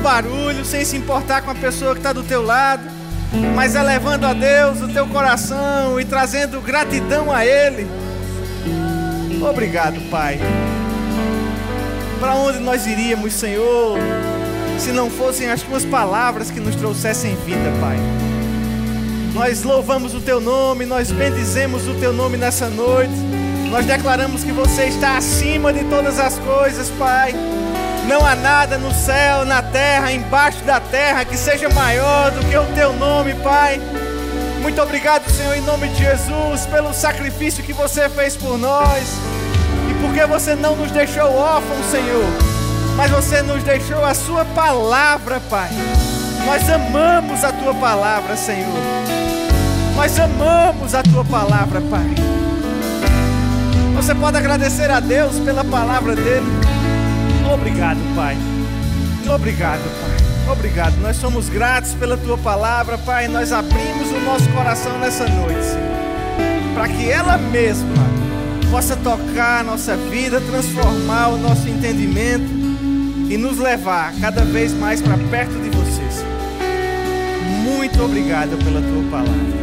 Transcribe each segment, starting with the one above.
barulho, sem se importar com a pessoa que está do teu lado, mas elevando a Deus o teu coração e trazendo gratidão a Ele. Obrigado, Pai. Para onde nós iríamos, Senhor, se não fossem as tuas palavras que nos trouxessem vida, Pai? Nós louvamos o teu nome, nós bendizemos o teu nome nessa noite. Nós declaramos que você está acima de todas as coisas, Pai. Não há nada no céu, na terra, embaixo da terra que seja maior do que o teu nome, Pai. Muito obrigado, Senhor, em nome de Jesus, pelo sacrifício que você fez por nós. E porque você não nos deixou órfãos, Senhor, mas você nos deixou a sua palavra, Pai. Nós amamos a tua palavra, Senhor. Nós amamos a tua palavra, Pai. Você pode agradecer a Deus pela palavra dele. Obrigado, Pai. Obrigado, Pai. Obrigado. Nós somos gratos pela tua palavra, Pai. Nós abrimos o nosso coração nessa noite, Senhor, para que ela mesma possa tocar a nossa vida, transformar o nosso entendimento e nos levar cada vez mais para perto de você, Senhor. Muito obrigado pela tua palavra.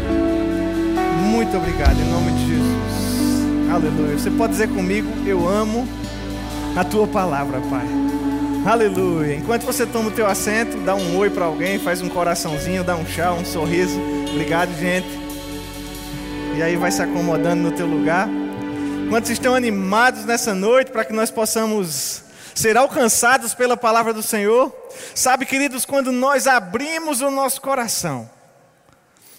Muito obrigado em nome de Jesus. Aleluia. Você pode dizer comigo, eu amo a tua palavra, Pai. Aleluia. Enquanto você toma o teu assento, dá um oi para alguém, faz um coraçãozinho, dá um chá, um sorriso. Obrigado, gente. E aí vai se acomodando no teu lugar. Quantos estão animados nessa noite para que nós possamos ser alcançados pela palavra do Senhor? Sabe, queridos, quando nós abrimos o nosso coração,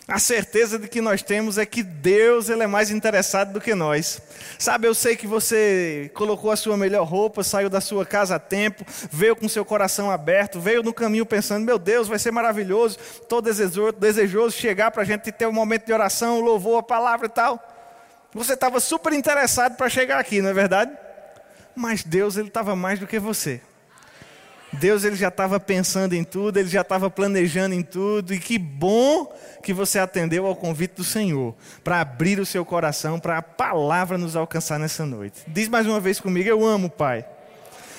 a certeza de que nós temos é que Deus ele é mais interessado do que nós. Sabe, eu sei que você colocou a sua melhor roupa, saiu da sua casa a tempo, veio com seu coração aberto, veio no caminho pensando: meu Deus, vai ser maravilhoso, estou desejoso, desejoso chegar para a gente ter um momento de oração, louvor, a palavra e tal. Você estava super interessado para chegar aqui, não é verdade? Mas Deus ele estava mais do que você. Deus ele já estava pensando em tudo, ele já estava planejando em tudo, e que bom que você atendeu ao convite do Senhor para abrir o seu coração para a palavra nos alcançar nessa noite. Diz mais uma vez comigo: Eu amo, Pai,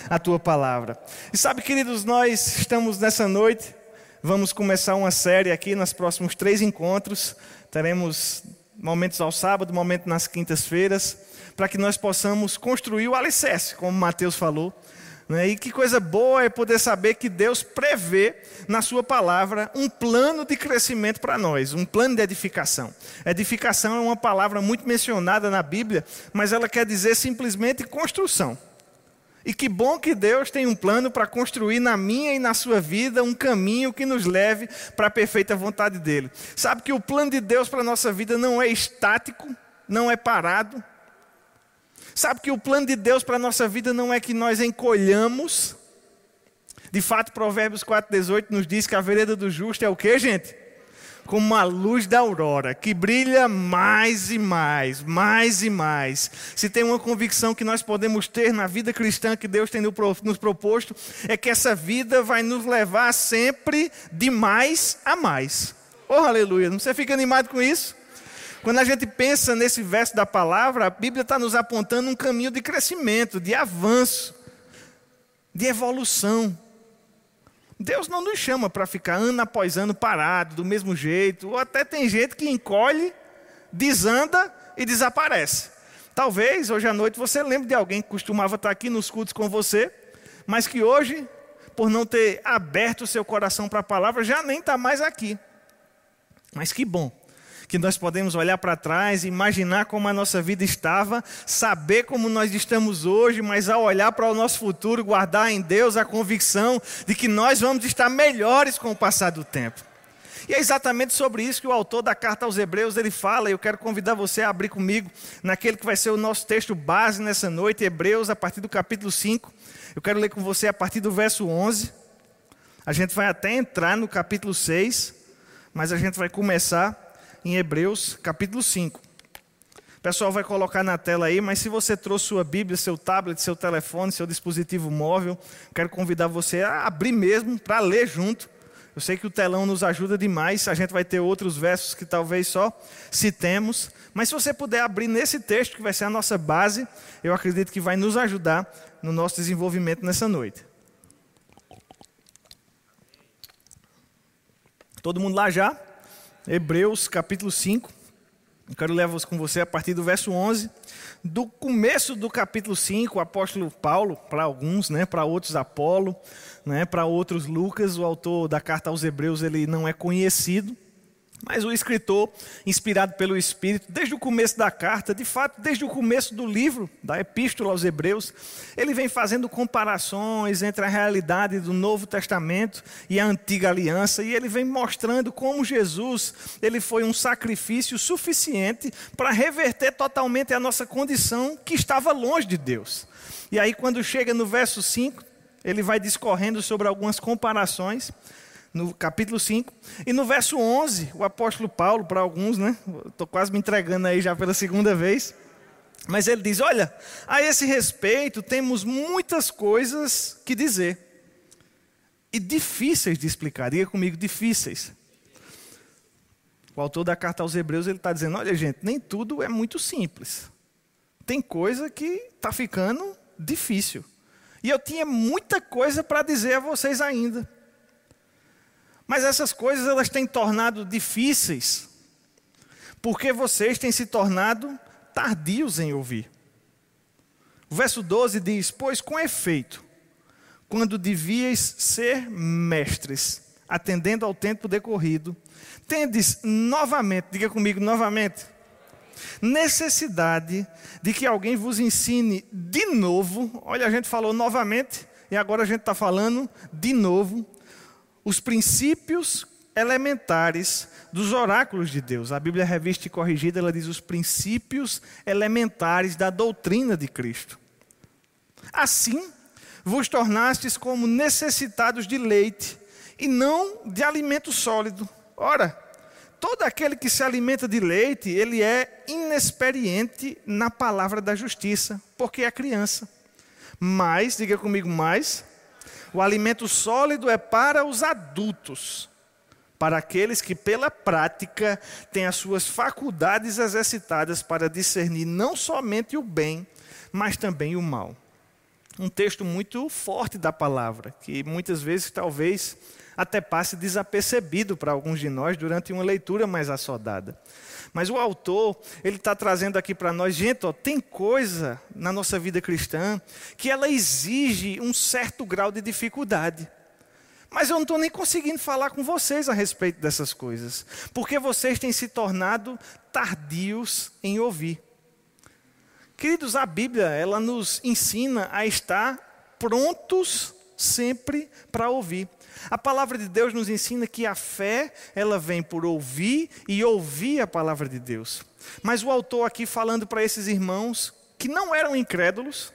a tua palavra. E sabe, queridos, nós estamos nessa noite, vamos começar uma série aqui nos próximos três encontros. Teremos momentos ao sábado, momentos nas quintas-feiras, para que nós possamos construir o alicerce, como Mateus falou? E que coisa boa é poder saber que Deus prevê na Sua palavra um plano de crescimento para nós, um plano de edificação. Edificação é uma palavra muito mencionada na Bíblia, mas ela quer dizer simplesmente construção. E que bom que Deus tem um plano para construir na minha e na sua vida um caminho que nos leve para a perfeita vontade dele. Sabe que o plano de Deus para a nossa vida não é estático, não é parado, Sabe que o plano de Deus para a nossa vida não é que nós encolhamos. De fato, Provérbios 4,18 nos diz que a vereda do justo é o que, gente? Como uma luz da aurora, que brilha mais e mais, mais e mais. Se tem uma convicção que nós podemos ter na vida cristã que Deus tem nos proposto, é que essa vida vai nos levar sempre de mais a mais. Oh, aleluia! Você fica animado com isso? Quando a gente pensa nesse verso da palavra, a Bíblia está nos apontando um caminho de crescimento, de avanço, de evolução. Deus não nos chama para ficar ano após ano parado, do mesmo jeito, ou até tem gente que encolhe, desanda e desaparece. Talvez hoje à noite você lembre de alguém que costumava estar aqui nos cultos com você, mas que hoje, por não ter aberto o seu coração para a palavra, já nem está mais aqui. Mas que bom que nós podemos olhar para trás, imaginar como a nossa vida estava, saber como nós estamos hoje, mas ao olhar para o nosso futuro, guardar em Deus a convicção de que nós vamos estar melhores com o passar do tempo. E é exatamente sobre isso que o autor da carta aos Hebreus ele fala, e eu quero convidar você a abrir comigo naquele que vai ser o nosso texto base nessa noite, Hebreus, a partir do capítulo 5. Eu quero ler com você a partir do verso 11. A gente vai até entrar no capítulo 6, mas a gente vai começar em Hebreus capítulo 5. O pessoal vai colocar na tela aí, mas se você trouxe sua Bíblia, seu tablet, seu telefone, seu dispositivo móvel, quero convidar você a abrir mesmo para ler junto. Eu sei que o telão nos ajuda demais, a gente vai ter outros versos que talvez só citemos, mas se você puder abrir nesse texto, que vai ser a nossa base, eu acredito que vai nos ajudar no nosso desenvolvimento nessa noite. Todo mundo lá já? Hebreus capítulo 5. Eu quero levar com você a partir do verso 11. Do começo do capítulo 5, o apóstolo Paulo, para alguns, né, para outros Apolo, né, para outros Lucas, o autor da carta aos Hebreus, ele não é conhecido. Mas o escritor, inspirado pelo Espírito, desde o começo da carta, de fato, desde o começo do livro, da Epístola aos Hebreus, ele vem fazendo comparações entre a realidade do Novo Testamento e a Antiga Aliança, e ele vem mostrando como Jesus ele foi um sacrifício suficiente para reverter totalmente a nossa condição que estava longe de Deus. E aí, quando chega no verso 5, ele vai discorrendo sobre algumas comparações no capítulo 5. E no verso 11, o apóstolo Paulo, para alguns, né? Estou quase me entregando aí já pela segunda vez. Mas ele diz: Olha, a esse respeito temos muitas coisas que dizer. E difíceis de explicar. Diga comigo, difíceis. O autor da carta aos Hebreus ele está dizendo: Olha, gente, nem tudo é muito simples. Tem coisa que está ficando difícil. E eu tinha muita coisa para dizer a vocês ainda. Mas essas coisas elas têm tornado difíceis, porque vocês têm se tornado tardios em ouvir. O verso 12 diz: Pois com efeito, quando devíeis ser mestres, atendendo ao tempo decorrido, tendes novamente, diga comigo novamente, necessidade de que alguém vos ensine de novo. Olha, a gente falou novamente, e agora a gente está falando de novo os princípios elementares dos oráculos de Deus. A Bíblia Revista e Corrigida, ela diz os princípios elementares da doutrina de Cristo. Assim, vos tornastes como necessitados de leite e não de alimento sólido. Ora, todo aquele que se alimenta de leite, ele é inexperiente na palavra da justiça, porque é criança. Mas, diga comigo, mais, o alimento sólido é para os adultos, para aqueles que, pela prática, têm as suas faculdades exercitadas para discernir não somente o bem, mas também o mal. Um texto muito forte da palavra, que muitas vezes talvez até passe desapercebido para alguns de nós durante uma leitura mais assodada. Mas o autor, ele está trazendo aqui para nós, gente, ó, tem coisa na nossa vida cristã que ela exige um certo grau de dificuldade. Mas eu não estou nem conseguindo falar com vocês a respeito dessas coisas, porque vocês têm se tornado tardios em ouvir. Queridos, a Bíblia, ela nos ensina a estar prontos sempre para ouvir. A palavra de Deus nos ensina que a fé, ela vem por ouvir e ouvir a palavra de Deus. Mas o autor aqui falando para esses irmãos que não eram incrédulos,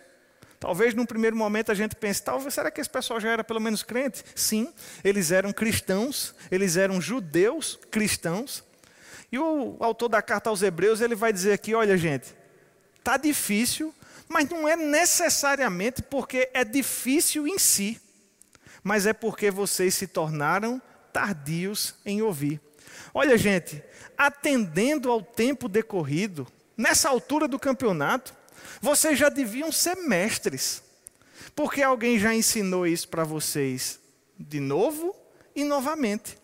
Talvez num primeiro momento a gente pense, talvez será que esse pessoal já era pelo menos crente? Sim, eles eram cristãos, eles eram judeus cristãos. E o autor da carta aos Hebreus, ele vai dizer aqui, olha gente, tá difícil, mas não é necessariamente porque é difícil em si mas é porque vocês se tornaram tardios em ouvir. Olha, gente, atendendo ao tempo decorrido, nessa altura do campeonato, vocês já deviam ser mestres, porque alguém já ensinou isso para vocês de novo e novamente.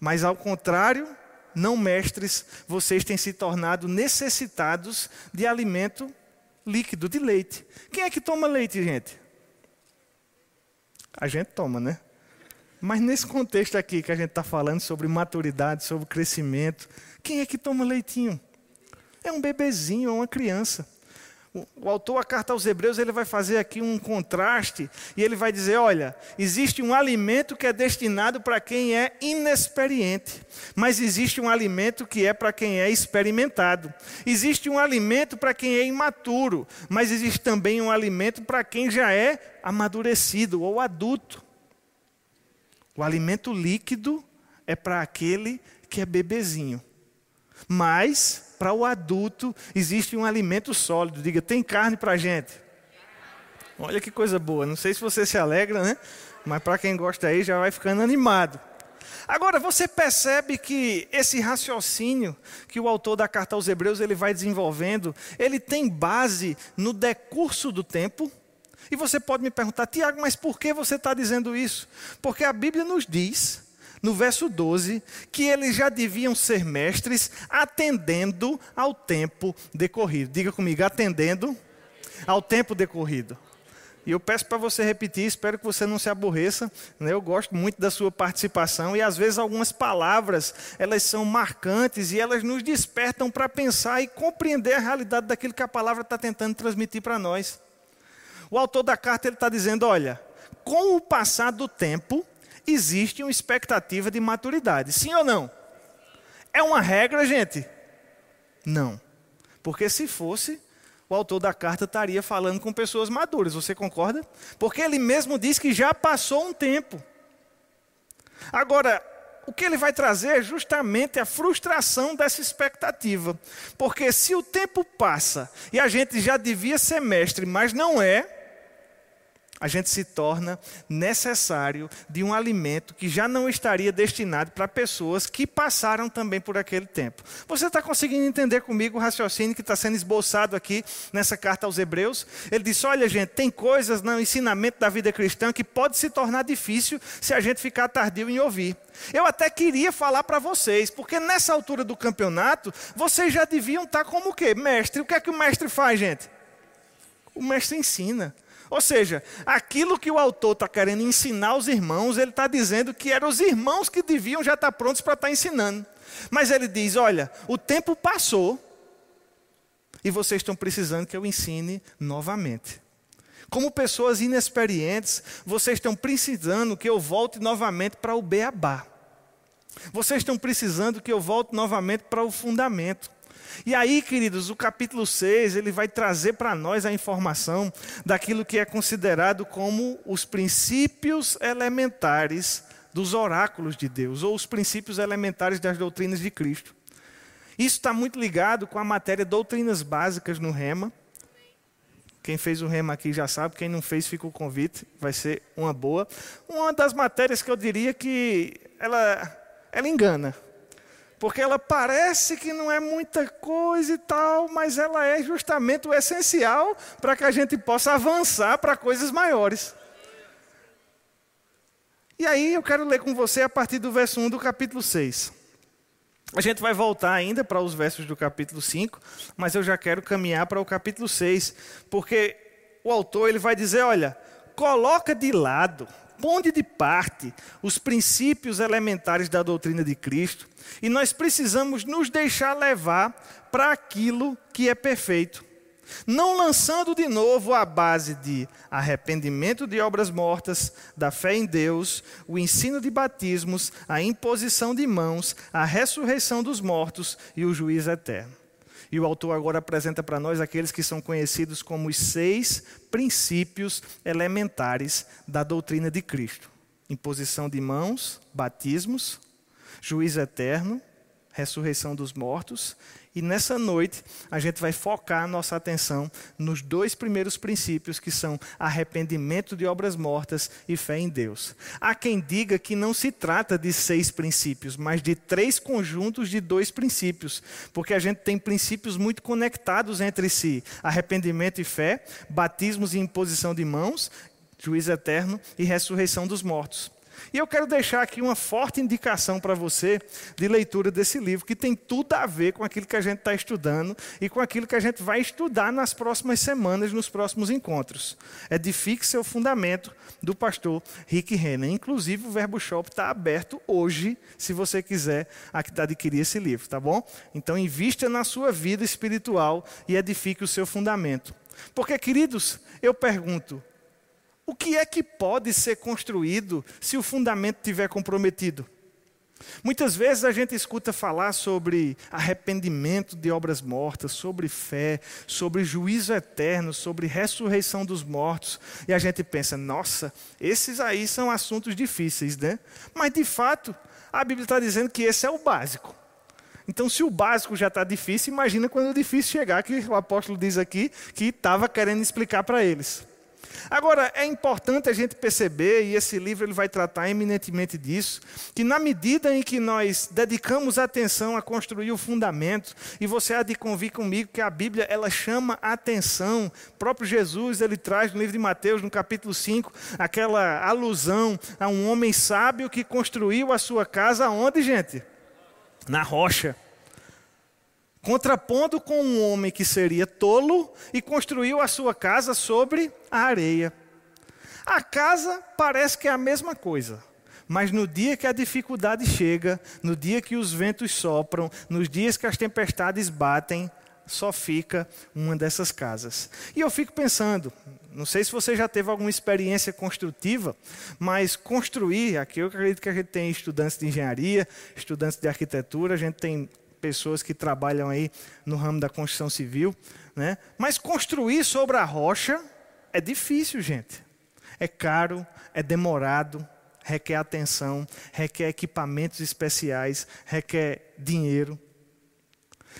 Mas ao contrário, não mestres, vocês têm se tornado necessitados de alimento líquido, de leite. Quem é que toma leite, gente? A gente toma, né? Mas nesse contexto aqui que a gente está falando sobre maturidade, sobre crescimento, quem é que toma leitinho? É um bebezinho, é uma criança. O, autor, a carta aos Hebreus, ele vai fazer aqui um contraste e ele vai dizer: olha, existe um alimento que é destinado para quem é inexperiente, mas existe um alimento que é para quem é experimentado. Existe um alimento para quem é imaturo, mas existe também um alimento para quem já é amadurecido ou adulto. O alimento líquido é para aquele que é bebezinho. Mas para o adulto existe um alimento sólido. Diga, tem carne para a gente. Olha que coisa boa. Não sei se você se alegra, né? Mas para quem gosta aí já vai ficando animado. Agora, você percebe que esse raciocínio que o autor da carta aos Hebreus ele vai desenvolvendo, ele tem base no decurso do tempo. E você pode me perguntar, Tiago, mas por que você está dizendo isso? Porque a Bíblia nos diz no verso 12, que eles já deviam ser mestres atendendo ao tempo decorrido. Diga comigo, atendendo ao tempo decorrido. E eu peço para você repetir, espero que você não se aborreça. Né? Eu gosto muito da sua participação e às vezes algumas palavras elas são marcantes e elas nos despertam para pensar e compreender a realidade daquilo que a palavra está tentando transmitir para nós. O autor da carta ele está dizendo, olha, com o passar do tempo existe uma expectativa de maturidade, sim ou não? É uma regra, gente? Não, porque se fosse o autor da carta estaria falando com pessoas maduras, você concorda? Porque ele mesmo diz que já passou um tempo. Agora, o que ele vai trazer é justamente a frustração dessa expectativa. Porque se o tempo passa e a gente já devia ser mestre, mas não é, a gente se torna necessário de um alimento que já não estaria destinado para pessoas que passaram também por aquele tempo. Você está conseguindo entender comigo o raciocínio que está sendo esboçado aqui nessa carta aos Hebreus? Ele disse: olha, gente, tem coisas no ensinamento da vida cristã que pode se tornar difícil se a gente ficar tardio em ouvir. Eu até queria falar para vocês, porque nessa altura do campeonato, vocês já deviam estar tá como o quê? Mestre. O que é que o mestre faz, gente? O mestre ensina. Ou seja, aquilo que o autor está querendo ensinar aos irmãos, ele está dizendo que eram os irmãos que deviam já estar tá prontos para estar tá ensinando. Mas ele diz: olha, o tempo passou e vocês estão precisando que eu ensine novamente. Como pessoas inexperientes, vocês estão precisando que eu volte novamente para o beabá. Vocês estão precisando que eu volte novamente para o fundamento. E aí, queridos, o capítulo 6, ele vai trazer para nós a informação daquilo que é considerado como os princípios elementares dos oráculos de Deus, ou os princípios elementares das doutrinas de Cristo. Isso está muito ligado com a matéria doutrinas básicas no Rema. Quem fez o Rema aqui já sabe, quem não fez, fica o convite, vai ser uma boa. Uma das matérias que eu diria que ela, ela engana porque ela parece que não é muita coisa e tal, mas ela é justamente o essencial para que a gente possa avançar para coisas maiores. E aí eu quero ler com você a partir do verso 1 do capítulo 6. A gente vai voltar ainda para os versos do capítulo 5, mas eu já quero caminhar para o capítulo 6, porque o autor ele vai dizer, olha, coloca de lado Ponde de parte os princípios elementares da doutrina de Cristo e nós precisamos nos deixar levar para aquilo que é perfeito. Não lançando de novo a base de arrependimento de obras mortas, da fé em Deus, o ensino de batismos, a imposição de mãos, a ressurreição dos mortos e o juízo eterno. E o autor agora apresenta para nós aqueles que são conhecidos como os seis princípios elementares da doutrina de Cristo: imposição de mãos, batismos, juízo eterno, ressurreição dos mortos e nessa noite a gente vai focar nossa atenção nos dois primeiros princípios que são arrependimento de obras mortas e fé em Deus. Há quem diga que não se trata de seis princípios, mas de três conjuntos de dois princípios, porque a gente tem princípios muito conectados entre si: arrependimento e fé, batismos e imposição de mãos, juízo eterno e ressurreição dos mortos. E eu quero deixar aqui uma forte indicação para você de leitura desse livro, que tem tudo a ver com aquilo que a gente está estudando e com aquilo que a gente vai estudar nas próximas semanas, nos próximos encontros. Edifique seu fundamento, do pastor Rick Renner. Inclusive, o Verbo Shop está aberto hoje, se você quiser adquirir esse livro, tá bom? Então, invista na sua vida espiritual e edifique o seu fundamento. Porque, queridos, eu pergunto, o que é que pode ser construído se o fundamento estiver comprometido? Muitas vezes a gente escuta falar sobre arrependimento de obras mortas, sobre fé, sobre juízo eterno, sobre ressurreição dos mortos, e a gente pensa, nossa, esses aí são assuntos difíceis, né? Mas de fato, a Bíblia está dizendo que esse é o básico. Então, se o básico já está difícil, imagina quando o difícil chegar, que o apóstolo diz aqui que estava querendo explicar para eles. Agora, é importante a gente perceber, e esse livro ele vai tratar eminentemente disso, que na medida em que nós dedicamos atenção a construir o fundamento, e você há de convir comigo que a Bíblia ela chama a atenção, o próprio Jesus ele traz no livro de Mateus, no capítulo 5, aquela alusão a um homem sábio que construiu a sua casa onde, gente? Na rocha contrapondo com um homem que seria tolo e construiu a sua casa sobre a areia. A casa parece que é a mesma coisa, mas no dia que a dificuldade chega, no dia que os ventos sopram, nos dias que as tempestades batem, só fica uma dessas casas. E eu fico pensando, não sei se você já teve alguma experiência construtiva, mas construir, aqui eu acredito que a gente tem estudantes de engenharia, estudantes de arquitetura, a gente tem pessoas que trabalham aí no ramo da construção civil, né? Mas construir sobre a rocha é difícil, gente. É caro, é demorado, requer atenção, requer equipamentos especiais, requer dinheiro.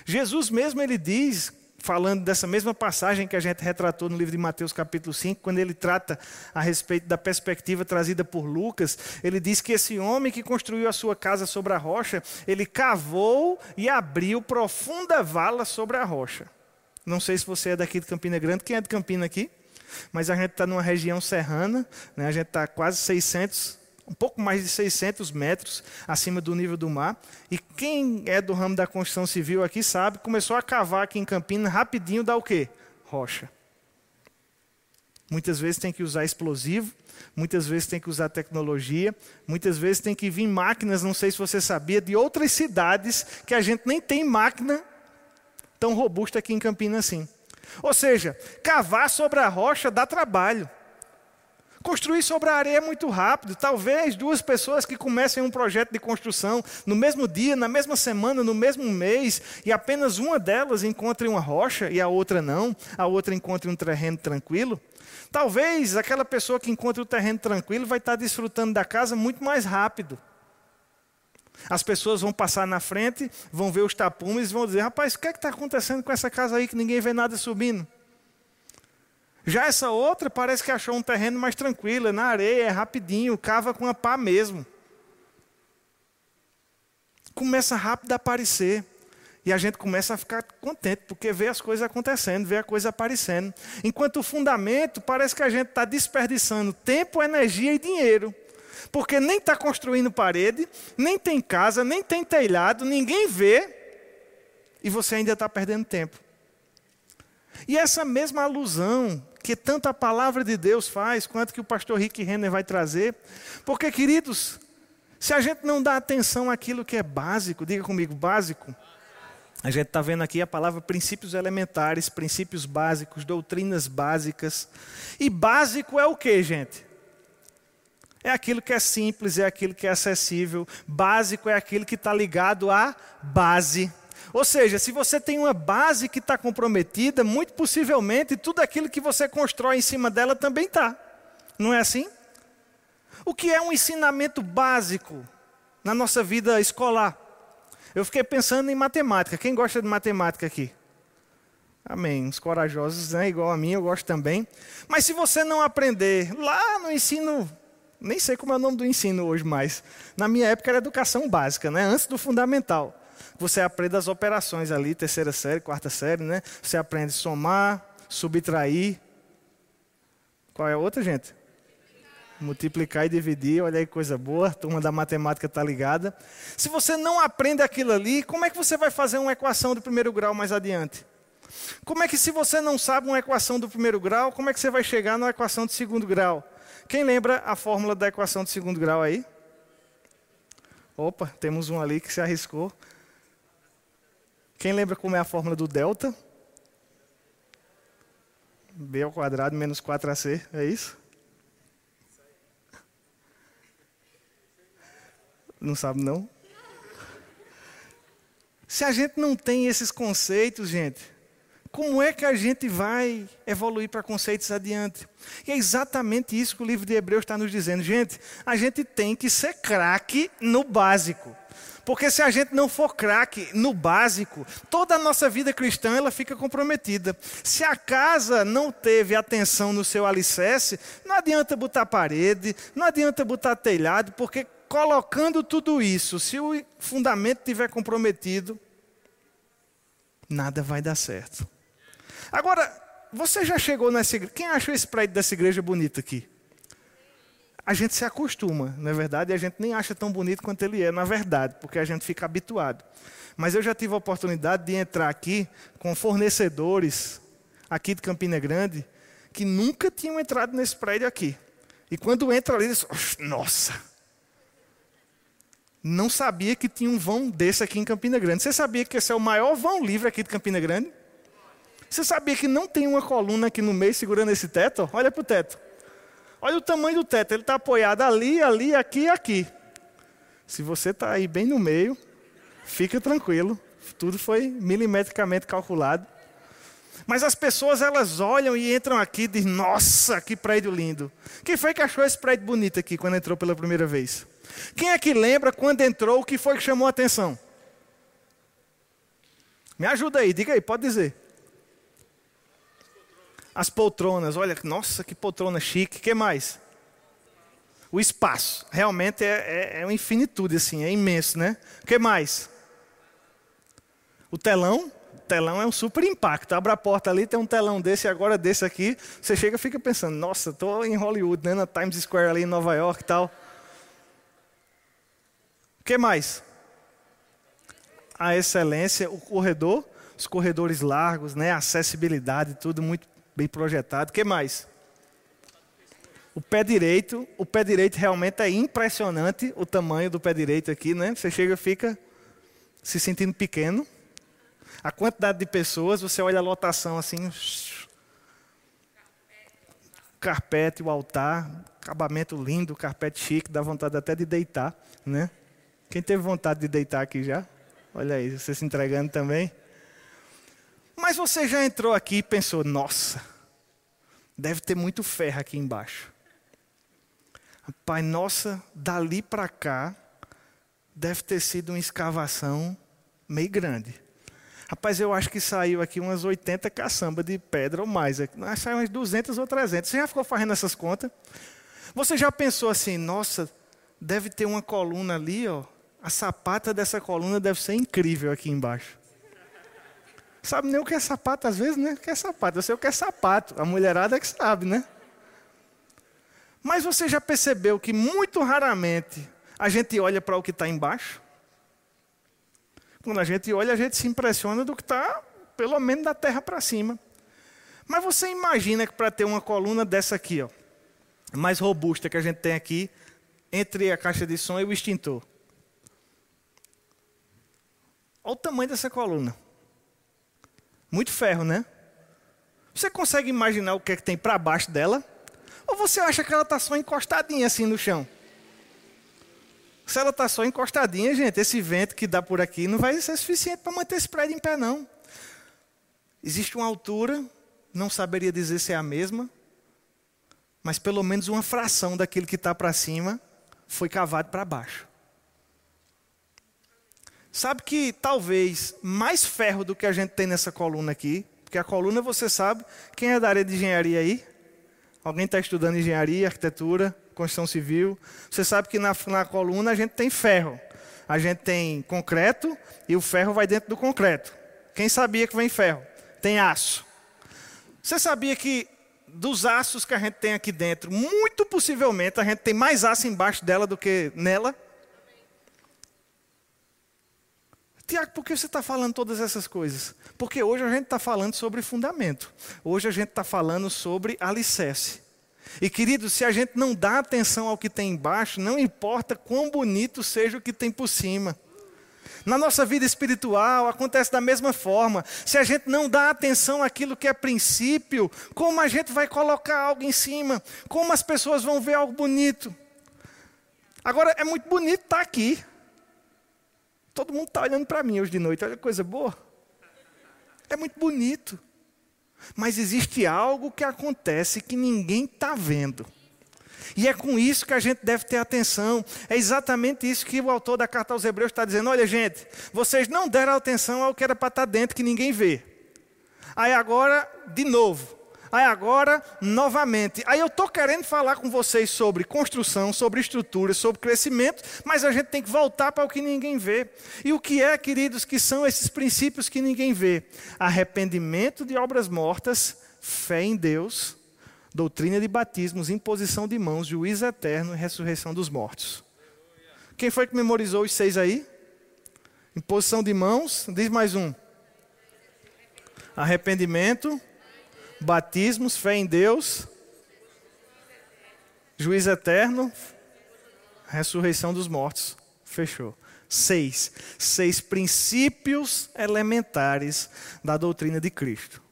Jesus mesmo ele diz falando dessa mesma passagem que a gente retratou no livro de Mateus, capítulo 5, quando ele trata a respeito da perspectiva trazida por Lucas, ele diz que esse homem que construiu a sua casa sobre a rocha, ele cavou e abriu profunda vala sobre a rocha. Não sei se você é daqui de Campina Grande, quem é de Campina aqui? Mas a gente está numa região serrana, né? a gente está quase 600 um pouco mais de 600 metros acima do nível do mar. E quem é do ramo da construção civil aqui sabe, começou a cavar aqui em Campinas rapidinho dá o quê? Rocha. Muitas vezes tem que usar explosivo, muitas vezes tem que usar tecnologia, muitas vezes tem que vir máquinas, não sei se você sabia, de outras cidades que a gente nem tem máquina tão robusta aqui em Campinas assim. Ou seja, cavar sobre a rocha dá trabalho. Construir sobre a areia é muito rápido. Talvez duas pessoas que comecem um projeto de construção no mesmo dia, na mesma semana, no mesmo mês, e apenas uma delas encontre uma rocha e a outra não, a outra encontre um terreno tranquilo. Talvez aquela pessoa que encontre o terreno tranquilo vai estar desfrutando da casa muito mais rápido. As pessoas vão passar na frente, vão ver os tapumes e vão dizer: rapaz, o que é está acontecendo com essa casa aí que ninguém vê nada subindo? Já essa outra parece que achou um terreno mais tranquilo, é na areia, é rapidinho, cava com a pá mesmo. Começa rápido a aparecer. E a gente começa a ficar contente, porque vê as coisas acontecendo, vê a coisa aparecendo. Enquanto o fundamento parece que a gente está desperdiçando tempo, energia e dinheiro. Porque nem está construindo parede, nem tem casa, nem tem telhado, ninguém vê, e você ainda está perdendo tempo. E essa mesma alusão que tanto a palavra de Deus faz, quanto que o pastor Rick Renner vai trazer. Porque, queridos, se a gente não dá atenção àquilo que é básico, diga comigo, básico. A gente está vendo aqui a palavra princípios elementares, princípios básicos, doutrinas básicas. E básico é o que, gente? É aquilo que é simples, é aquilo que é acessível. Básico é aquilo que está ligado à base. Ou seja, se você tem uma base que está comprometida, muito possivelmente tudo aquilo que você constrói em cima dela também está. Não é assim? O que é um ensinamento básico na nossa vida escolar? Eu fiquei pensando em matemática. Quem gosta de matemática aqui? Amém. Os corajosos, né? igual a mim, eu gosto também. Mas se você não aprender lá no ensino, nem sei como é o nome do ensino hoje mais. Na minha época era educação básica, né? antes do fundamental. Você aprende as operações ali, terceira série, quarta série, né? Você aprende somar, subtrair. Qual é a outra, gente? Multiplicar e dividir, olha aí coisa boa, a turma da matemática está ligada. Se você não aprende aquilo ali, como é que você vai fazer uma equação do primeiro grau mais adiante? Como é que, se você não sabe uma equação do primeiro grau, como é que você vai chegar na equação de segundo grau? Quem lembra a fórmula da equação de segundo grau aí? Opa, temos um ali que se arriscou. Quem lembra como é a fórmula do delta? B ao quadrado menos 4AC, é isso? Não sabe não? Se a gente não tem esses conceitos, gente, como é que a gente vai evoluir para conceitos adiante? E é exatamente isso que o livro de Hebreus está nos dizendo. Gente, a gente tem que ser craque no básico. Porque se a gente não for craque no básico, toda a nossa vida cristã ela fica comprometida. Se a casa não teve atenção no seu alicerce, não adianta botar parede, não adianta botar telhado, porque colocando tudo isso, se o fundamento estiver comprometido, nada vai dar certo. Agora, você já chegou nessa igreja? Quem achou esse prédio dessa igreja bonito aqui? A gente se acostuma, não é verdade? E a gente nem acha tão bonito quanto ele é, na verdade, porque a gente fica habituado. Mas eu já tive a oportunidade de entrar aqui com fornecedores aqui de Campina Grande que nunca tinham entrado nesse prédio aqui. E quando entra ali, eles, nossa, não sabia que tinha um vão desse aqui em Campina Grande. Você sabia que esse é o maior vão livre aqui de Campina Grande? Você sabia que não tem uma coluna aqui no meio segurando esse teto? Olha para o teto. Olha o tamanho do teto. Ele está apoiado ali, ali, aqui e aqui. Se você está aí bem no meio, fica tranquilo. Tudo foi milimetricamente calculado. Mas as pessoas elas olham e entram aqui e dizem: Nossa, que prédio lindo. Quem foi que achou esse prédio bonito aqui quando entrou pela primeira vez? Quem é que lembra quando entrou o que foi que chamou a atenção? Me ajuda aí, diga aí, pode dizer. As poltronas, olha, nossa, que poltrona chique. O que mais? O espaço. Realmente é, é, é uma infinitude, assim, é imenso, né? O que mais? O telão. O telão é um super impacto. Abre a porta ali, tem um telão desse e agora desse aqui. Você chega e fica pensando, nossa, estou em Hollywood, né? Na Times Square ali em Nova York e tal que mais? A excelência, o corredor, os corredores largos, né? A acessibilidade, tudo muito bem projetado. O que mais? O pé direito, o pé direito realmente é impressionante o tamanho do pé direito aqui, né? Você chega e fica se sentindo pequeno. A quantidade de pessoas, você olha a lotação assim, carpete, o altar, acabamento lindo, carpete chique, dá vontade até de deitar, né? Quem teve vontade de deitar aqui já? Olha aí, você se entregando também. Mas você já entrou aqui e pensou: nossa, deve ter muito ferro aqui embaixo. Pai, nossa, dali para cá deve ter sido uma escavação meio grande. Rapaz, eu acho que saiu aqui umas 80 caçambas de pedra ou mais. Saiu umas 200 ou 300. Você já ficou fazendo essas contas? Você já pensou assim, nossa, deve ter uma coluna ali, ó, a sapata dessa coluna deve ser incrível aqui embaixo. Sabe nem o que é sapato, às vezes, né? O que é sapato? Eu sei o que é sapato. A mulherada é que sabe, né? Mas você já percebeu que muito raramente a gente olha para o que está embaixo? Quando a gente olha, a gente se impressiona do que está, pelo menos, da terra para cima. Mas você imagina que para ter uma coluna dessa aqui, ó, mais robusta que a gente tem aqui, entre a caixa de som e o extintor. Olha o tamanho dessa coluna. Muito ferro, né? Você consegue imaginar o que é que tem para baixo dela? Ou você acha que ela está só encostadinha assim no chão? Se ela está só encostadinha, gente, esse vento que dá por aqui não vai ser suficiente para manter esse prédio em pé, não. Existe uma altura, não saberia dizer se é a mesma, mas pelo menos uma fração daquilo que está para cima foi cavado para baixo. Sabe que talvez mais ferro do que a gente tem nessa coluna aqui, porque a coluna você sabe, quem é da área de engenharia aí? Alguém está estudando engenharia, arquitetura, construção civil? Você sabe que na, na coluna a gente tem ferro. A gente tem concreto e o ferro vai dentro do concreto. Quem sabia que vem ferro? Tem aço. Você sabia que dos aços que a gente tem aqui dentro, muito possivelmente a gente tem mais aço embaixo dela do que nela? Tiago, por que você está falando todas essas coisas? Porque hoje a gente está falando sobre fundamento. Hoje a gente está falando sobre alicerce. E querido, se a gente não dá atenção ao que tem embaixo, não importa quão bonito seja o que tem por cima. Na nossa vida espiritual acontece da mesma forma. Se a gente não dá atenção àquilo que é princípio, como a gente vai colocar algo em cima? Como as pessoas vão ver algo bonito? Agora, é muito bonito estar aqui. Todo mundo está olhando para mim hoje de noite, olha que coisa boa. É muito bonito. Mas existe algo que acontece que ninguém está vendo. E é com isso que a gente deve ter atenção. É exatamente isso que o autor da carta aos Hebreus está dizendo. Olha, gente, vocês não deram atenção ao que era para estar tá dentro, que ninguém vê. Aí agora, de novo, Aí agora, novamente. Aí eu estou querendo falar com vocês sobre construção, sobre estrutura, sobre crescimento, mas a gente tem que voltar para o que ninguém vê. E o que é, queridos, que são esses princípios que ninguém vê? Arrependimento de obras mortas, fé em Deus, doutrina de batismos, imposição de mãos, juízo eterno e ressurreição dos mortos. Quem foi que memorizou os seis aí? Imposição de mãos, diz mais um. Arrependimento, batismos, fé em Deus, juízo eterno, ressurreição dos mortos. Fechou. Seis. Seis princípios elementares da doutrina de Cristo.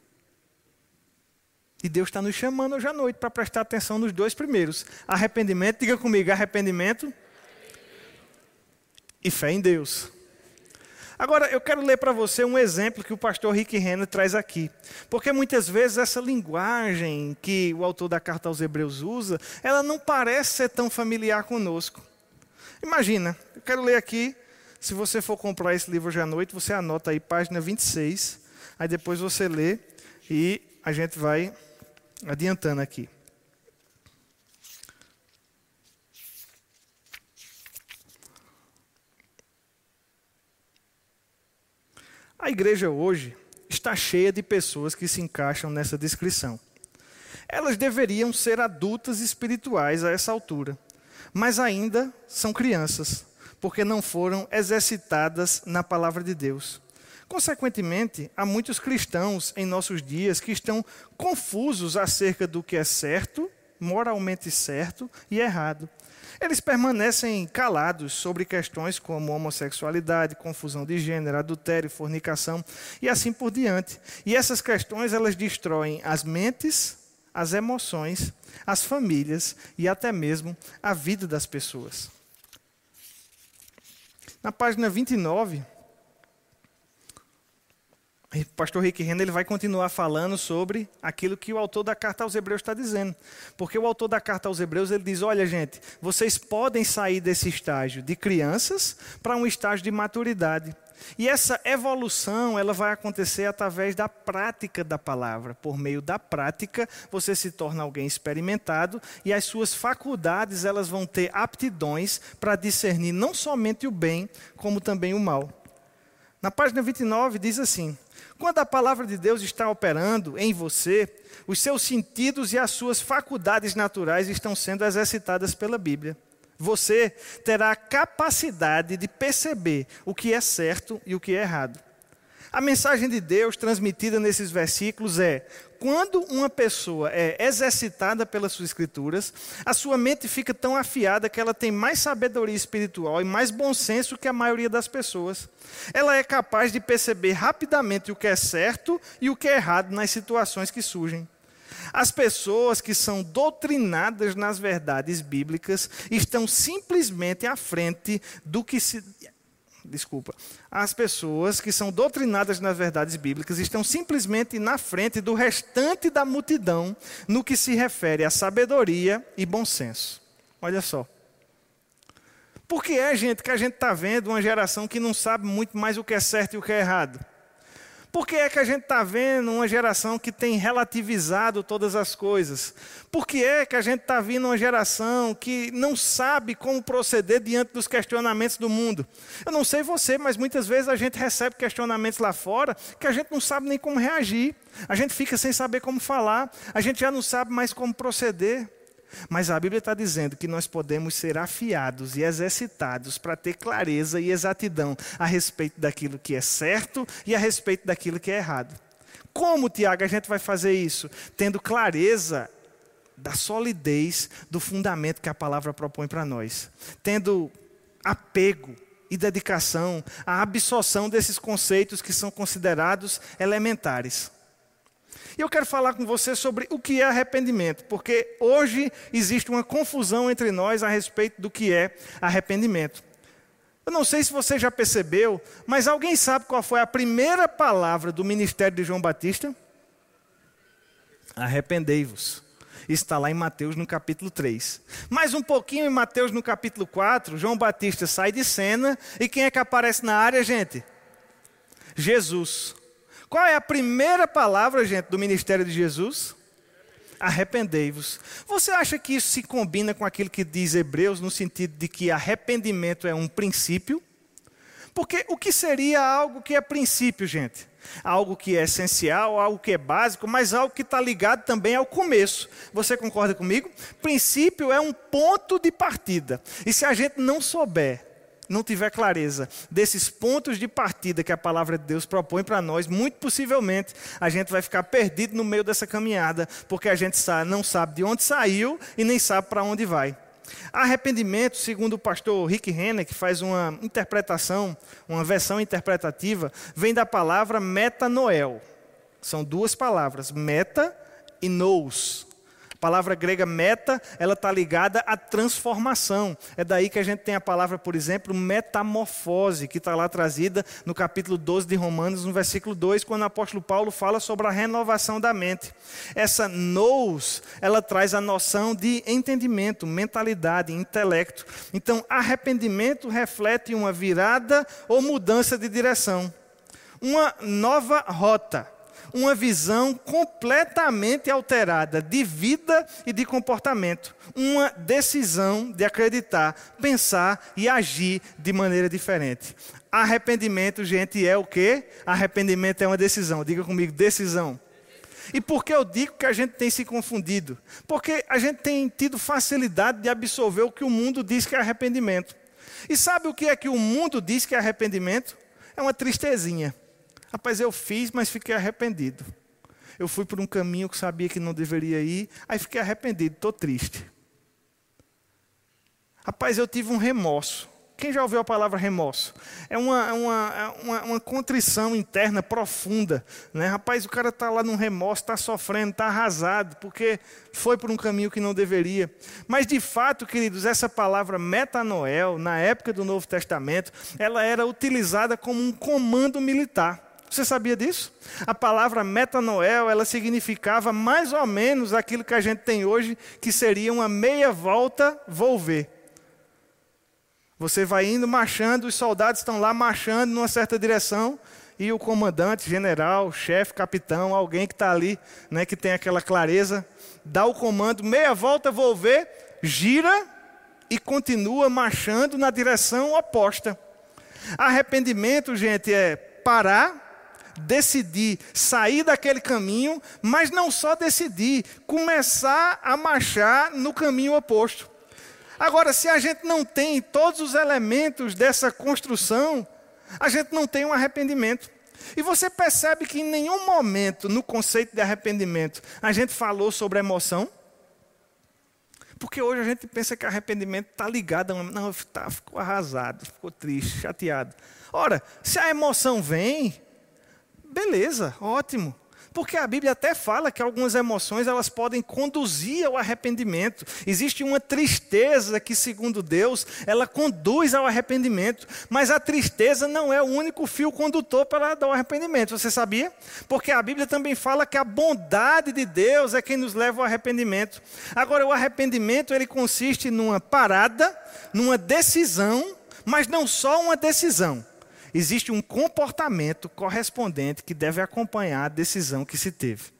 E Deus está nos chamando hoje à noite para prestar atenção nos dois primeiros: arrependimento, diga comigo, arrependimento e fé em Deus. Agora, eu quero ler para você um exemplo que o pastor Rick Renner traz aqui. Porque muitas vezes essa linguagem que o autor da carta aos Hebreus usa, ela não parece ser tão familiar conosco. Imagina, eu quero ler aqui, se você for comprar esse livro hoje à noite, você anota aí página 26, aí depois você lê e a gente vai adiantando aqui. A igreja hoje está cheia de pessoas que se encaixam nessa descrição. Elas deveriam ser adultas espirituais a essa altura, mas ainda são crianças, porque não foram exercitadas na palavra de Deus. Consequentemente, há muitos cristãos em nossos dias que estão confusos acerca do que é certo, moralmente certo e errado. Eles permanecem calados sobre questões como homossexualidade, confusão de gênero, adultério, fornicação e assim por diante. E essas questões elas destroem as mentes, as emoções, as famílias e até mesmo a vida das pessoas. Na página 29, o pastor Rick Renner ele vai continuar falando sobre aquilo que o autor da carta aos Hebreus está dizendo. Porque o autor da carta aos Hebreus ele diz: olha, gente, vocês podem sair desse estágio de crianças para um estágio de maturidade. E essa evolução ela vai acontecer através da prática da palavra. Por meio da prática, você se torna alguém experimentado e as suas faculdades elas vão ter aptidões para discernir não somente o bem, como também o mal. Na página 29 diz assim: quando a palavra de Deus está operando em você, os seus sentidos e as suas faculdades naturais estão sendo exercitadas pela Bíblia. Você terá a capacidade de perceber o que é certo e o que é errado. A mensagem de Deus transmitida nesses versículos é: quando uma pessoa é exercitada pelas suas escrituras, a sua mente fica tão afiada que ela tem mais sabedoria espiritual e mais bom senso que a maioria das pessoas. Ela é capaz de perceber rapidamente o que é certo e o que é errado nas situações que surgem. As pessoas que são doutrinadas nas verdades bíblicas estão simplesmente à frente do que se desculpa, as pessoas que são doutrinadas nas verdades bíblicas estão simplesmente na frente do restante da multidão no que se refere a sabedoria e bom senso. Olha só. Por que é, gente, que a gente está vendo uma geração que não sabe muito mais o que é certo e o que é errado? Por que é que a gente está vendo uma geração que tem relativizado todas as coisas? Por que é que a gente está vendo uma geração que não sabe como proceder diante dos questionamentos do mundo? Eu não sei você, mas muitas vezes a gente recebe questionamentos lá fora que a gente não sabe nem como reagir. A gente fica sem saber como falar, a gente já não sabe mais como proceder. Mas a Bíblia está dizendo que nós podemos ser afiados e exercitados para ter clareza e exatidão a respeito daquilo que é certo e a respeito daquilo que é errado. Como, Tiago, a gente vai fazer isso? Tendo clareza da solidez do fundamento que a palavra propõe para nós, tendo apego e dedicação à absorção desses conceitos que são considerados elementares. E eu quero falar com você sobre o que é arrependimento, porque hoje existe uma confusão entre nós a respeito do que é arrependimento. Eu não sei se você já percebeu, mas alguém sabe qual foi a primeira palavra do ministério de João Batista? Arrependei-vos. está lá em Mateus no capítulo 3. Mais um pouquinho em Mateus no capítulo 4, João Batista sai de cena e quem é que aparece na área, gente? Jesus. Qual é a primeira palavra, gente, do ministério de Jesus? Arrependei-vos. Você acha que isso se combina com aquilo que diz Hebreus, no sentido de que arrependimento é um princípio? Porque o que seria algo que é princípio, gente? Algo que é essencial, algo que é básico, mas algo que está ligado também ao começo. Você concorda comigo? Princípio é um ponto de partida. E se a gente não souber não tiver clareza desses pontos de partida que a palavra de Deus propõe para nós, muito possivelmente a gente vai ficar perdido no meio dessa caminhada, porque a gente não sabe de onde saiu e nem sabe para onde vai. Arrependimento, segundo o pastor Rick Renner, que faz uma interpretação, uma versão interpretativa, vem da palavra metanoel. São duas palavras, meta e nous. A palavra grega meta, ela está ligada à transformação. É daí que a gente tem a palavra, por exemplo, metamorfose, que está lá trazida no capítulo 12 de Romanos, no versículo 2, quando o apóstolo Paulo fala sobre a renovação da mente. Essa nous, ela traz a noção de entendimento, mentalidade, intelecto. Então, arrependimento reflete uma virada ou mudança de direção. Uma nova rota uma visão completamente alterada de vida e de comportamento, uma decisão de acreditar, pensar e agir de maneira diferente. Arrependimento, gente, é o quê? Arrependimento é uma decisão. Diga comigo, decisão. E por que eu digo que a gente tem se confundido? Porque a gente tem tido facilidade de absorver o que o mundo diz que é arrependimento. E sabe o que é que o mundo diz que é arrependimento? É uma tristezinha. Rapaz, eu fiz, mas fiquei arrependido. Eu fui por um caminho que sabia que não deveria ir, aí fiquei arrependido, estou triste. Rapaz, eu tive um remorso. Quem já ouviu a palavra remorso? É uma, uma, uma, uma contrição interna profunda. Né? Rapaz, o cara está lá num remorso, está sofrendo, está arrasado, porque foi por um caminho que não deveria. Mas, de fato, queridos, essa palavra metanoel, na época do Novo Testamento, ela era utilizada como um comando militar. Você sabia disso? A palavra metanoel, ela significava mais ou menos aquilo que a gente tem hoje, que seria uma meia volta volver. Você vai indo marchando, os soldados estão lá marchando numa certa direção, e o comandante, general, chefe, capitão, alguém que está ali, né, que tem aquela clareza, dá o comando, meia volta volver, gira e continua marchando na direção oposta. Arrependimento, gente, é parar decidir sair daquele caminho, mas não só decidir, começar a marchar no caminho oposto. Agora, se a gente não tem todos os elementos dessa construção, a gente não tem um arrependimento. E você percebe que em nenhum momento no conceito de arrependimento a gente falou sobre emoção. Porque hoje a gente pensa que arrependimento está ligado a uma. Não, tá, ficou arrasado, ficou triste, chateado. Ora, se a emoção vem, Beleza, ótimo. Porque a Bíblia até fala que algumas emoções elas podem conduzir ao arrependimento. Existe uma tristeza que, segundo Deus, ela conduz ao arrependimento. Mas a tristeza não é o único fio condutor para dar o arrependimento. Você sabia? Porque a Bíblia também fala que a bondade de Deus é quem nos leva ao arrependimento. Agora, o arrependimento ele consiste numa parada, numa decisão, mas não só uma decisão existe um comportamento correspondente que deve acompanhar a decisão que se teve.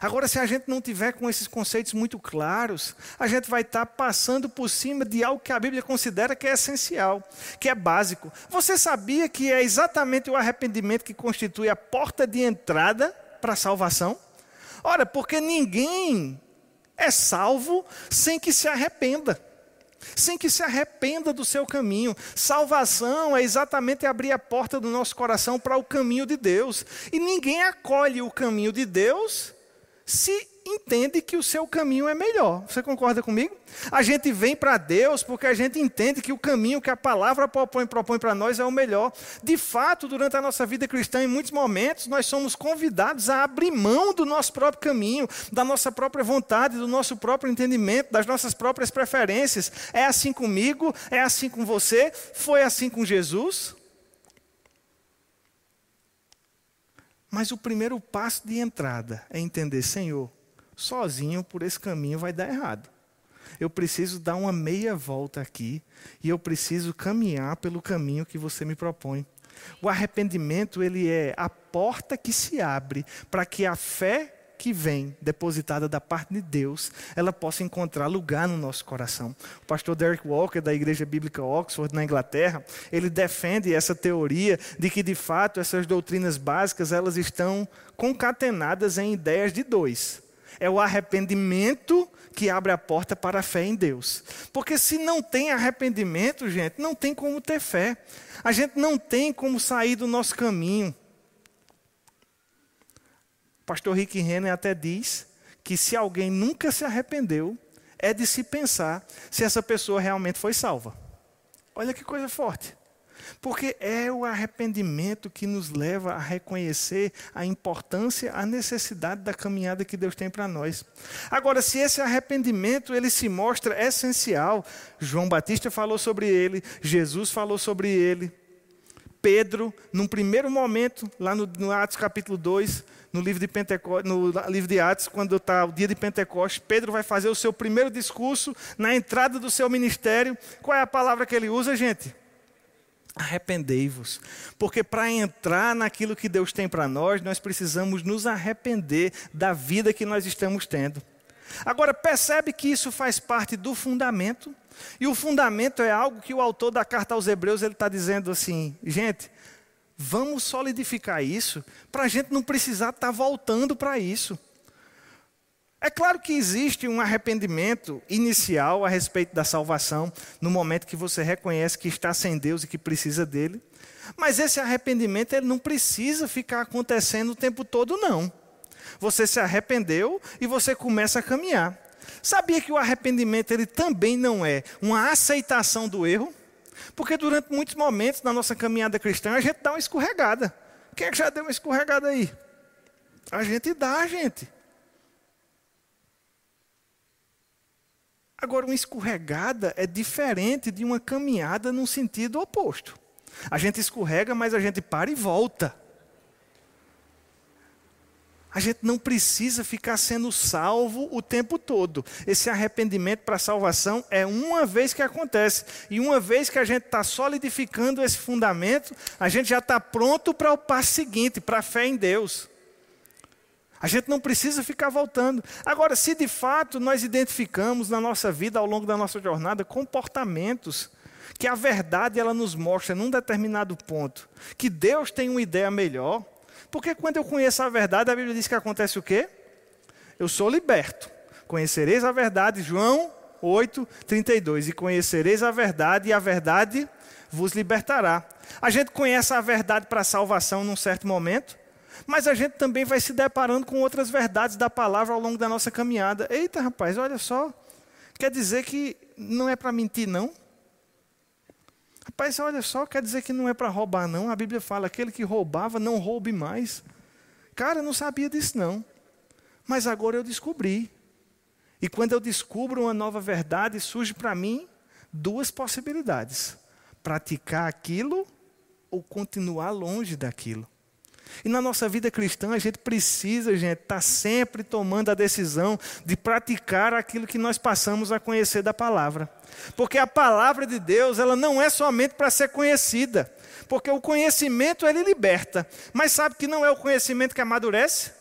Agora, se a gente não tiver com esses conceitos muito claros, a gente vai estar passando por cima de algo que a Bíblia considera que é essencial, que é básico. Você sabia que é exatamente o arrependimento que constitui a porta de entrada para a salvação? Ora, porque ninguém é salvo sem que se arrependa sem que se arrependa do seu caminho. Salvação é exatamente abrir a porta do nosso coração para o caminho de Deus. E ninguém acolhe o caminho de Deus se entende que o seu caminho é melhor. Você concorda comigo? A gente vem para Deus porque a gente entende que o caminho que a palavra propõe, propõe para nós é o melhor. De fato, durante a nossa vida cristã, em muitos momentos, nós somos convidados a abrir mão do nosso próprio caminho, da nossa própria vontade, do nosso próprio entendimento, das nossas próprias preferências. É assim comigo, é assim com você, foi assim com Jesus. Mas o primeiro passo de entrada é entender, Senhor, sozinho por esse caminho vai dar errado. Eu preciso dar uma meia volta aqui e eu preciso caminhar pelo caminho que você me propõe. O arrependimento, ele é a porta que se abre para que a fé que vem depositada da parte de Deus, ela possa encontrar lugar no nosso coração. O pastor Derek Walker, da Igreja Bíblica Oxford, na Inglaterra, ele defende essa teoria de que, de fato, essas doutrinas básicas, elas estão concatenadas em ideias de dois. É o arrependimento que abre a porta para a fé em Deus. Porque se não tem arrependimento, gente, não tem como ter fé. A gente não tem como sair do nosso caminho pastor Rick Renner até diz que se alguém nunca se arrependeu, é de se pensar se essa pessoa realmente foi salva. Olha que coisa forte. Porque é o arrependimento que nos leva a reconhecer a importância, a necessidade da caminhada que Deus tem para nós. Agora, se esse arrependimento ele se mostra essencial, João Batista falou sobre ele, Jesus falou sobre ele, Pedro, num primeiro momento, lá no, no Atos capítulo 2, no livro de Pentecostes, no livro de Atos, quando está o dia de Pentecostes, Pedro vai fazer o seu primeiro discurso na entrada do seu ministério. Qual é a palavra que ele usa, gente? Arrependei-vos. Porque para entrar naquilo que Deus tem para nós, nós precisamos nos arrepender da vida que nós estamos tendo. Agora, percebe que isso faz parte do fundamento. E o fundamento é algo que o autor da carta aos Hebreus ele está dizendo assim, gente, Vamos solidificar isso para a gente não precisar estar tá voltando para isso. É claro que existe um arrependimento inicial a respeito da salvação, no momento que você reconhece que está sem Deus e que precisa dele. Mas esse arrependimento ele não precisa ficar acontecendo o tempo todo, não. Você se arrependeu e você começa a caminhar. Sabia que o arrependimento ele também não é uma aceitação do erro? Porque durante muitos momentos na nossa caminhada cristã a gente dá uma escorregada. Quem é que já deu uma escorregada aí? A gente dá, gente. Agora, uma escorregada é diferente de uma caminhada num sentido oposto. A gente escorrega, mas a gente para e volta. A gente não precisa ficar sendo salvo o tempo todo. Esse arrependimento para salvação é uma vez que acontece. E uma vez que a gente está solidificando esse fundamento, a gente já está pronto para o passo seguinte, para a fé em Deus. A gente não precisa ficar voltando. Agora, se de fato nós identificamos na nossa vida, ao longo da nossa jornada, comportamentos que a verdade ela nos mostra num determinado ponto, que Deus tem uma ideia melhor, porque quando eu conheço a verdade, a Bíblia diz que acontece o quê? Eu sou liberto. Conhecereis a verdade, João 8, 32. E conhecereis a verdade, e a verdade vos libertará. A gente conhece a verdade para a salvação num certo momento, mas a gente também vai se deparando com outras verdades da palavra ao longo da nossa caminhada. Eita, rapaz, olha só. Quer dizer que não é para mentir, não? Rapaz, olha só, quer dizer que não é para roubar, não. A Bíblia fala: aquele que roubava, não roube mais. Cara, eu não sabia disso, não. Mas agora eu descobri. E quando eu descubro uma nova verdade, surge para mim duas possibilidades: praticar aquilo ou continuar longe daquilo. E na nossa vida cristã, a gente precisa, gente, estar tá sempre tomando a decisão de praticar aquilo que nós passamos a conhecer da palavra. Porque a palavra de Deus, ela não é somente para ser conhecida. Porque o conhecimento, ele liberta. Mas sabe que não é o conhecimento que amadurece?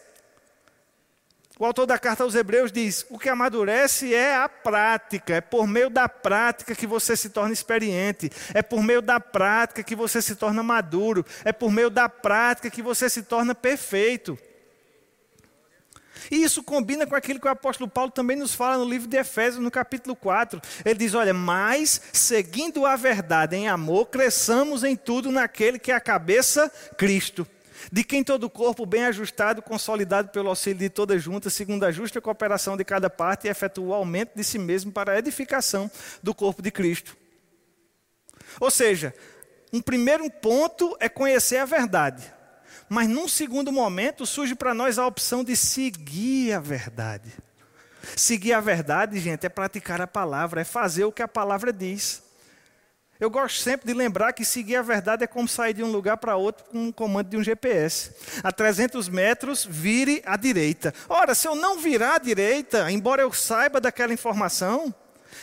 O autor da carta aos Hebreus diz: o que amadurece é a prática, é por meio da prática que você se torna experiente, é por meio da prática que você se torna maduro, é por meio da prática que você se torna perfeito. E isso combina com aquilo que o apóstolo Paulo também nos fala no livro de Efésios, no capítulo 4. Ele diz: Olha, mas seguindo a verdade em amor, cresçamos em tudo naquele que é a cabeça, Cristo de quem todo o corpo, bem ajustado, consolidado pelo auxílio de toda junta, segundo a justa cooperação de cada parte, efetua o aumento de si mesmo para a edificação do corpo de Cristo. Ou seja, um primeiro ponto é conhecer a verdade. Mas num segundo momento surge para nós a opção de seguir a verdade. Seguir a verdade, gente, é praticar a palavra, é fazer o que a palavra diz. Eu gosto sempre de lembrar que seguir a verdade é como sair de um lugar para outro com um comando de um GPS. A 300 metros, vire à direita. Ora, se eu não virar à direita, embora eu saiba daquela informação,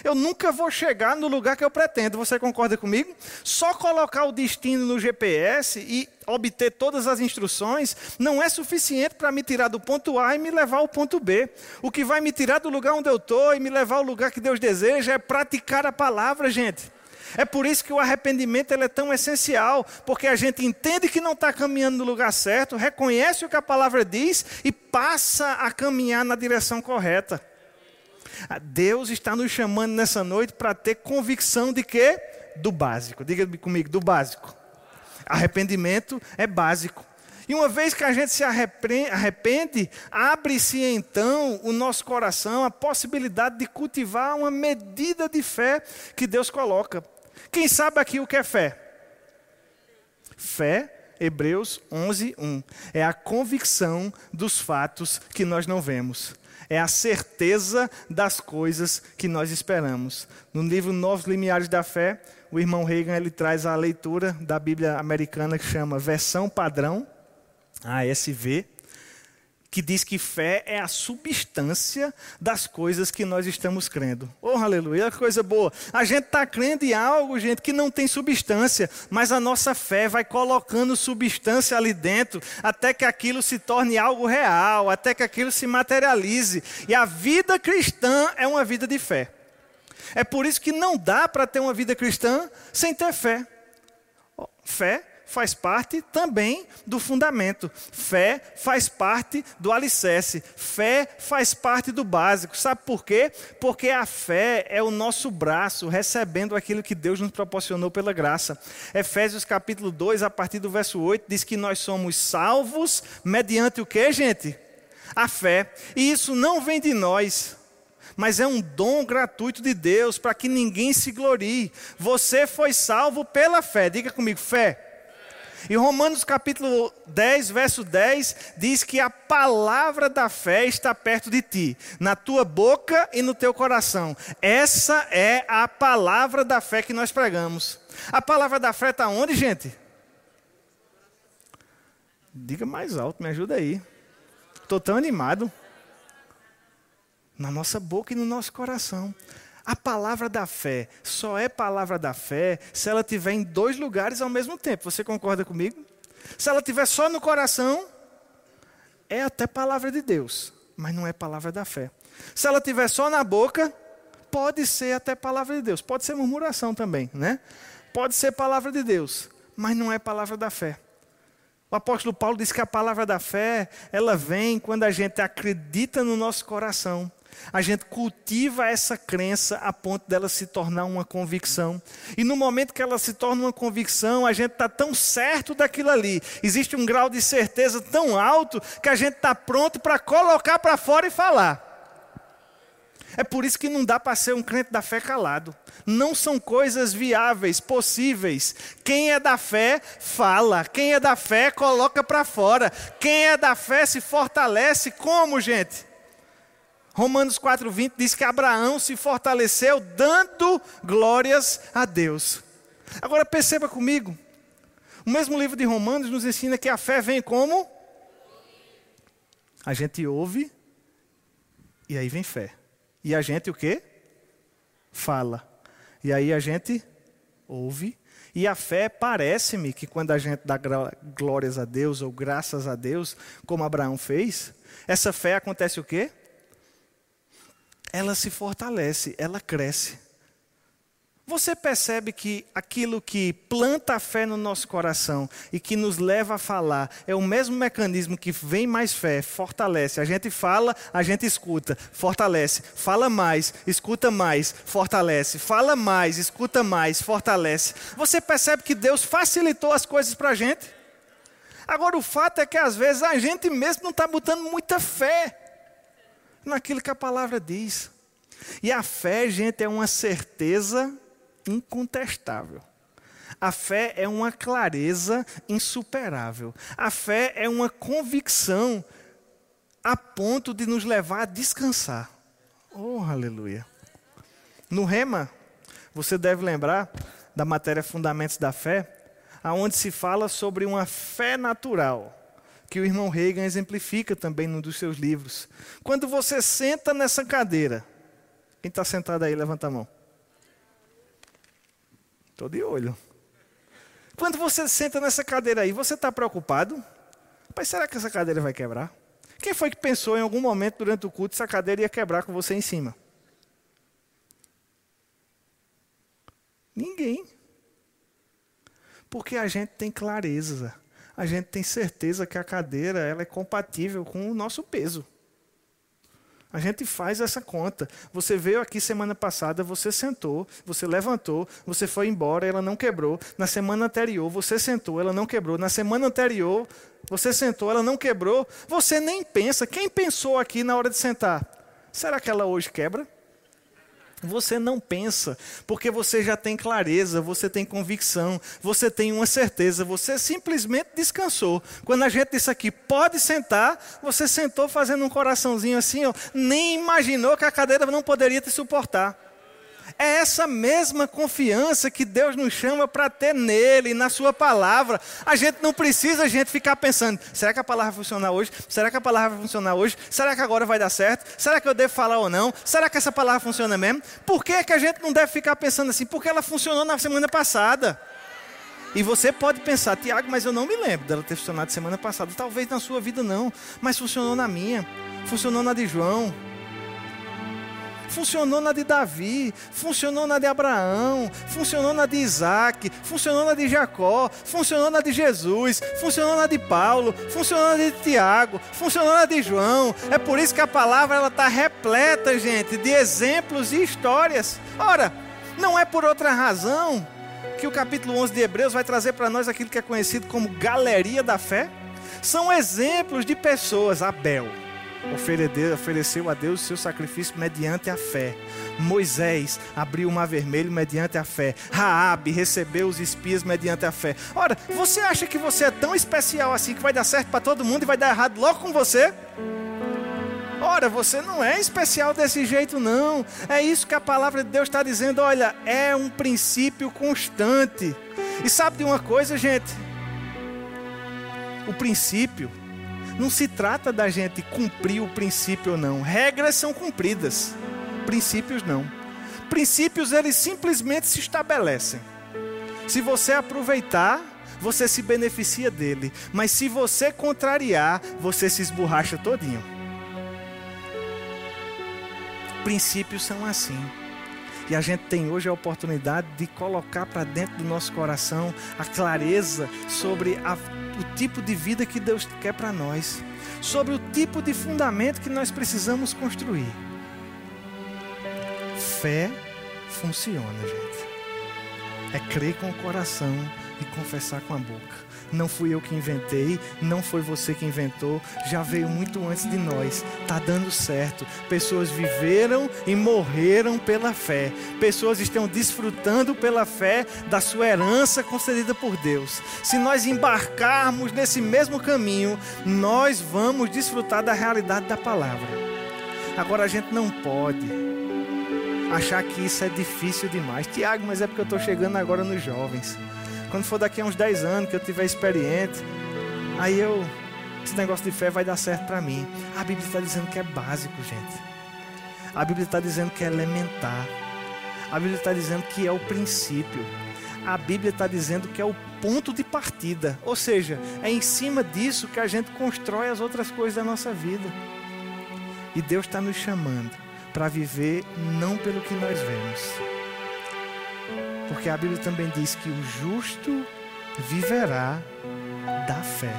eu nunca vou chegar no lugar que eu pretendo. Você concorda comigo? Só colocar o destino no GPS e obter todas as instruções não é suficiente para me tirar do ponto A e me levar ao ponto B. O que vai me tirar do lugar onde eu estou e me levar ao lugar que Deus deseja é praticar a palavra, gente. É por isso que o arrependimento é tão essencial, porque a gente entende que não está caminhando no lugar certo, reconhece o que a palavra diz e passa a caminhar na direção correta. Deus está nos chamando nessa noite para ter convicção de quê? Do básico. Diga comigo, do básico. Arrependimento é básico. E uma vez que a gente se arrepende, abre-se então o nosso coração a possibilidade de cultivar uma medida de fé que Deus coloca. Quem sabe aqui o que é fé? Fé, Hebreus 11, 1. É a convicção dos fatos que nós não vemos. É a certeza das coisas que nós esperamos. No livro Novos Limiares da Fé, o irmão Reagan ele traz a leitura da Bíblia americana que chama Versão Padrão, ASV, que diz que fé é a substância das coisas que nós estamos crendo. Oh, aleluia, coisa boa. A gente está crendo em algo, gente, que não tem substância, mas a nossa fé vai colocando substância ali dentro, até que aquilo se torne algo real, até que aquilo se materialize. E a vida cristã é uma vida de fé. É por isso que não dá para ter uma vida cristã sem ter fé. Fé faz parte também do fundamento. Fé faz parte do alicerce. Fé faz parte do básico. Sabe por quê? Porque a fé é o nosso braço recebendo aquilo que Deus nos proporcionou pela graça. Efésios capítulo 2, a partir do verso 8, diz que nós somos salvos mediante o que, gente? A fé. E isso não vem de nós mas é um dom gratuito de Deus para que ninguém se glorie. Você foi salvo pela fé. Diga comigo, fé. E Romanos capítulo 10, verso 10, diz que a palavra da fé está perto de ti, na tua boca e no teu coração. Essa é a palavra da fé que nós pregamos. A palavra da fé está onde, gente? Diga mais alto, me ajuda aí. Estou tão animado. Na nossa boca e no nosso coração. A palavra da fé só é palavra da fé se ela estiver em dois lugares ao mesmo tempo. Você concorda comigo? Se ela estiver só no coração, é até palavra de Deus, mas não é palavra da fé. Se ela estiver só na boca, pode ser até palavra de Deus. Pode ser murmuração também, né? Pode ser palavra de Deus, mas não é palavra da fé. O apóstolo Paulo diz que a palavra da fé, ela vem quando a gente acredita no nosso coração a gente cultiva essa crença a ponto dela se tornar uma convicção. E no momento que ela se torna uma convicção, a gente está tão certo daquilo ali. Existe um grau de certeza tão alto que a gente está pronto para colocar para fora e falar. É por isso que não dá para ser um crente da fé calado. Não são coisas viáveis, possíveis. Quem é da fé, fala. Quem é da fé, coloca para fora. Quem é da fé se fortalece. Como, gente? Romanos 4,20 diz que Abraão se fortaleceu dando glórias a Deus. Agora perceba comigo, o mesmo livro de Romanos nos ensina que a fé vem como? A gente ouve e aí vem fé. E a gente o quê? Fala. E aí a gente ouve. E a fé parece-me que quando a gente dá glórias a Deus ou graças a Deus, como Abraão fez, essa fé acontece o quê? Ela se fortalece, ela cresce. Você percebe que aquilo que planta a fé no nosso coração e que nos leva a falar é o mesmo mecanismo que vem mais fé, fortalece. A gente fala, a gente escuta, fortalece. Fala mais, escuta mais, fortalece. Fala mais, escuta mais, fortalece. Você percebe que Deus facilitou as coisas para a gente? Agora, o fato é que às vezes a gente mesmo não está botando muita fé naquilo que a palavra diz. E a fé, gente, é uma certeza incontestável. A fé é uma clareza insuperável. A fé é uma convicção a ponto de nos levar a descansar. Oh, aleluia. No rema, você deve lembrar, da matéria Fundamentos da Fé, aonde se fala sobre uma fé natural, que o irmão Reagan exemplifica também num dos seus livros. Quando você senta nessa cadeira, quem está sentado aí, levanta a mão. Estou de olho. Quando você senta nessa cadeira aí, você está preocupado? Mas será que essa cadeira vai quebrar? Quem foi que pensou em algum momento durante o culto essa cadeira ia quebrar com você em cima? Ninguém. Porque a gente tem clareza, a gente tem certeza que a cadeira ela é compatível com o nosso peso. A gente faz essa conta. Você veio aqui semana passada, você sentou, você levantou, você foi embora, ela não quebrou. Na semana anterior, você sentou, ela não quebrou. Na semana anterior, você sentou, ela não quebrou. Você nem pensa. Quem pensou aqui na hora de sentar? Será que ela hoje quebra? Você não pensa, porque você já tem clareza, você tem convicção, você tem uma certeza, você simplesmente descansou. Quando a gente disse aqui, pode sentar, você sentou fazendo um coraçãozinho assim, ó, nem imaginou que a cadeira não poderia te suportar. É essa mesma confiança que Deus nos chama para ter nele, na sua palavra. A gente não precisa a gente ficar pensando, será que a palavra vai funcionar hoje? Será que a palavra vai funcionar hoje? Será que agora vai dar certo? Será que eu devo falar ou não? Será que essa palavra funciona mesmo? Por que, é que a gente não deve ficar pensando assim? Porque ela funcionou na semana passada. E você pode pensar, Tiago, mas eu não me lembro dela ter funcionado semana passada. Talvez na sua vida não, mas funcionou na minha, funcionou na de João, Funcionou na de Davi, funcionou na de Abraão, funcionou na de Isaac, funcionou na de Jacó, funcionou na de Jesus, funcionou na de Paulo, funcionou na de Tiago, funcionou na de João. É por isso que a palavra ela está repleta, gente, de exemplos e histórias. Ora, não é por outra razão que o capítulo 11 de Hebreus vai trazer para nós aquilo que é conhecido como galeria da fé. São exemplos de pessoas, Abel ofereceu a Deus o seu sacrifício mediante a fé. Moisés abriu o mar vermelho mediante a fé. Raabe recebeu os espias mediante a fé. Ora, você acha que você é tão especial assim que vai dar certo para todo mundo e vai dar errado logo com você? Ora, você não é especial desse jeito, não. É isso que a palavra de Deus está dizendo. Olha, é um princípio constante. E sabe de uma coisa, gente? O princípio não se trata da gente cumprir o princípio ou não. Regras são cumpridas, princípios não. Princípios eles simplesmente se estabelecem. Se você aproveitar, você se beneficia dele, mas se você contrariar, você se esborracha todinho. Princípios são assim. E a gente tem hoje a oportunidade de colocar para dentro do nosso coração a clareza sobre a o tipo de vida que Deus quer para nós, sobre o tipo de fundamento que nós precisamos construir. Fé funciona, gente. É crer com o coração e confessar com a boca. Não fui eu que inventei, não foi você que inventou, já veio muito antes de nós. Tá dando certo. Pessoas viveram e morreram pela fé. Pessoas estão desfrutando pela fé da sua herança concedida por Deus. Se nós embarcarmos nesse mesmo caminho, nós vamos desfrutar da realidade da palavra. Agora a gente não pode achar que isso é difícil demais. Tiago, mas é porque eu estou chegando agora nos jovens. Quando for daqui a uns 10 anos que eu tiver experiente, aí eu esse negócio de fé vai dar certo para mim. A Bíblia está dizendo que é básico, gente. A Bíblia está dizendo que é elementar. A Bíblia está dizendo que é o princípio. A Bíblia está dizendo que é o ponto de partida. Ou seja, é em cima disso que a gente constrói as outras coisas da nossa vida. E Deus está nos chamando para viver não pelo que nós vemos porque a Bíblia também diz que o justo viverá da fé.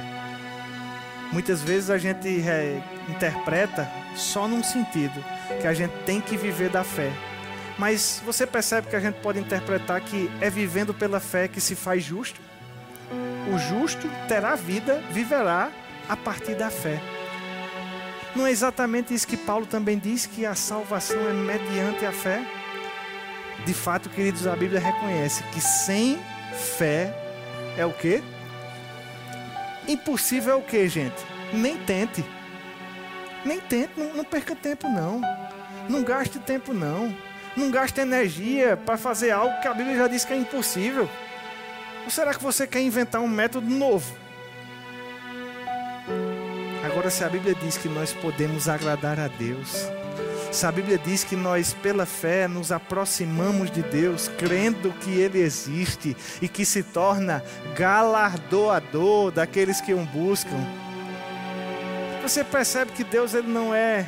Muitas vezes a gente é, interpreta só num sentido, que a gente tem que viver da fé. Mas você percebe que a gente pode interpretar que é vivendo pela fé que se faz justo? O justo terá vida, viverá a partir da fé. Não é exatamente isso que Paulo também diz que a salvação é mediante a fé? De fato, queridos, a Bíblia reconhece que sem fé é o quê? Impossível é o quê, gente? Nem tente. Nem tente, não, não perca tempo não. Não gaste tempo não. Não gasta energia para fazer algo que a Bíblia já diz que é impossível. Ou será que você quer inventar um método novo? Agora, se a Bíblia diz que nós podemos agradar a Deus, a Bíblia diz que nós, pela fé, nos aproximamos de Deus, crendo que Ele existe e que se torna galardoador daqueles que o buscam, você percebe que Deus ele não é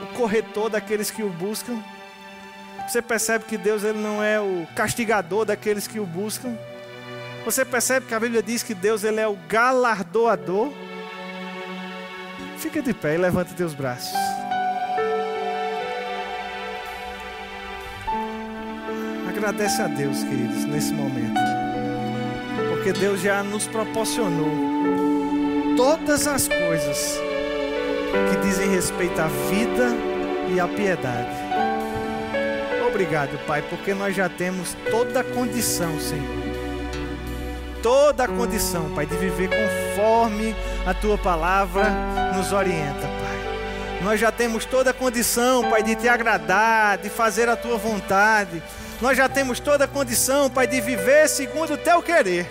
o corretor daqueles que o buscam. Você percebe que Deus ele não é o castigador daqueles que o buscam. Você percebe que a Bíblia diz que Deus ele é o galardoador. Fica de pé e levanta teus braços. Agradece a Deus, queridos, nesse momento. Porque Deus já nos proporcionou todas as coisas que dizem respeito à vida e à piedade. Obrigado, Pai, porque nós já temos toda a condição, Senhor. Toda a condição, Pai, de viver conforme a tua palavra nos orienta, Pai. Nós já temos toda a condição, Pai, de te agradar, de fazer a tua vontade. Nós já temos toda a condição, Pai, de viver segundo o teu querer.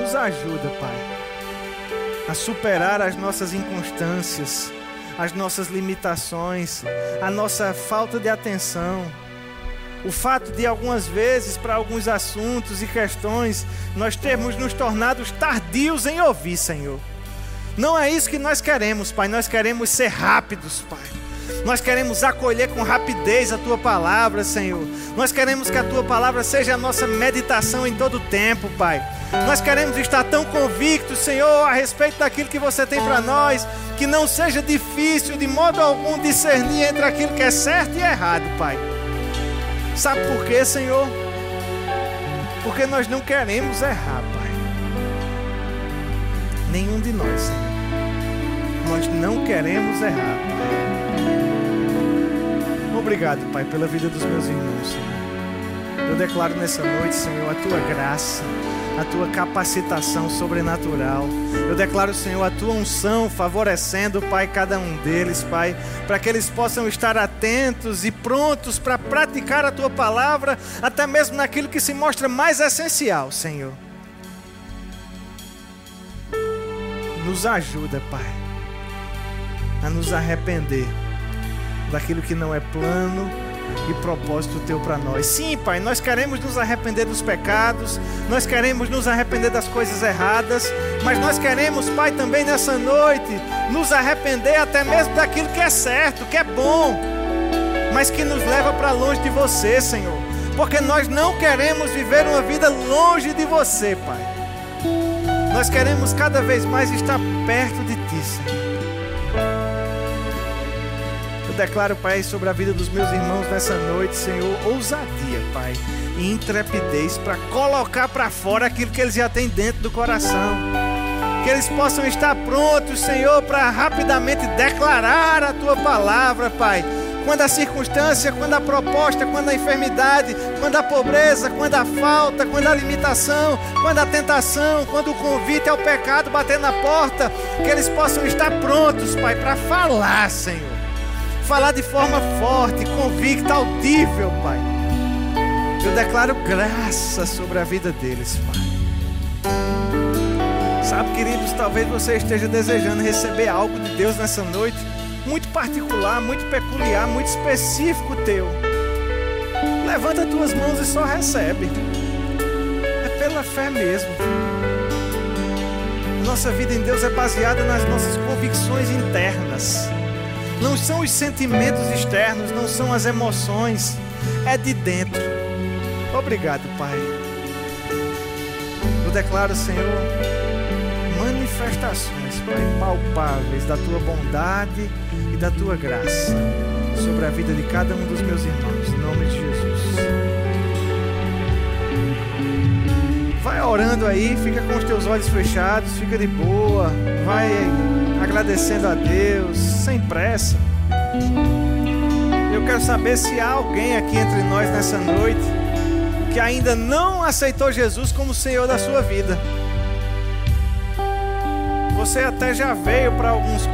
Nos ajuda, Pai, a superar as nossas inconstâncias, as nossas limitações, a nossa falta de atenção. O fato de algumas vezes, para alguns assuntos e questões, nós termos nos tornado tardios em ouvir, Senhor. Não é isso que nós queremos, Pai. Nós queremos ser rápidos, Pai. Nós queremos acolher com rapidez a tua palavra, Senhor. Nós queremos que a tua palavra seja a nossa meditação em todo o tempo, Pai. Nós queremos estar tão convictos, Senhor, a respeito daquilo que você tem para nós, que não seja difícil de modo algum discernir entre aquilo que é certo e errado, Pai. Sabe por quê, Senhor? Porque nós não queremos errar, Pai. Nenhum de nós, Senhor. Nós não queremos errar, Pai. Obrigado, Pai, pela vida dos meus irmãos, Senhor. Eu declaro nessa noite, Senhor, a tua graça, a tua capacitação sobrenatural. Eu declaro, Senhor, a tua unção favorecendo, Pai, cada um deles, Pai, para que eles possam estar atentos e prontos para praticar a tua palavra, até mesmo naquilo que se mostra mais essencial, Senhor. Nos ajuda, Pai, a nos arrepender daquilo que não é plano e propósito teu para nós. Sim, Pai, nós queremos nos arrepender dos pecados, nós queremos nos arrepender das coisas erradas, mas nós queremos, Pai, também nessa noite nos arrepender até mesmo daquilo que é certo, que é bom, mas que nos leva para longe de você, Senhor. Porque nós não queremos viver uma vida longe de você, Pai. Nós queremos cada vez mais estar perto de Ti, Senhor declaro, Pai, sobre a vida dos meus irmãos nessa noite, Senhor, ousadia, Pai, e intrepidez para colocar para fora aquilo que eles já têm dentro do coração. Que eles possam estar prontos, Senhor, para rapidamente declarar a tua palavra, Pai. Quando a circunstância, quando a proposta, quando a enfermidade, quando a pobreza, quando a falta, quando a limitação, quando a tentação, quando o convite ao pecado bater na porta, que eles possam estar prontos, Pai, para falar, Senhor falar de forma forte, convicta, audível, Pai. Eu declaro graça sobre a vida deles, Pai. Sabe, queridos, talvez você esteja desejando receber algo de Deus nessa noite, muito particular, muito peculiar, muito específico teu. Levanta tuas mãos e só recebe. É pela fé mesmo. Nossa vida em Deus é baseada nas nossas convicções internas. Não são os sentimentos externos, não são as emoções, é de dentro. Obrigado, Pai. Eu declaro, Senhor, manifestações, Pai, palpáveis da tua bondade e da tua graça sobre a vida de cada um dos meus irmãos, em nome de Jesus. Vai orando aí, fica com os teus olhos fechados, fica de boa, vai agradecendo a Deus, sem pressa. Eu quero saber se há alguém aqui entre nós nessa noite que ainda não aceitou Jesus como Senhor da sua vida. Você até já veio para alguns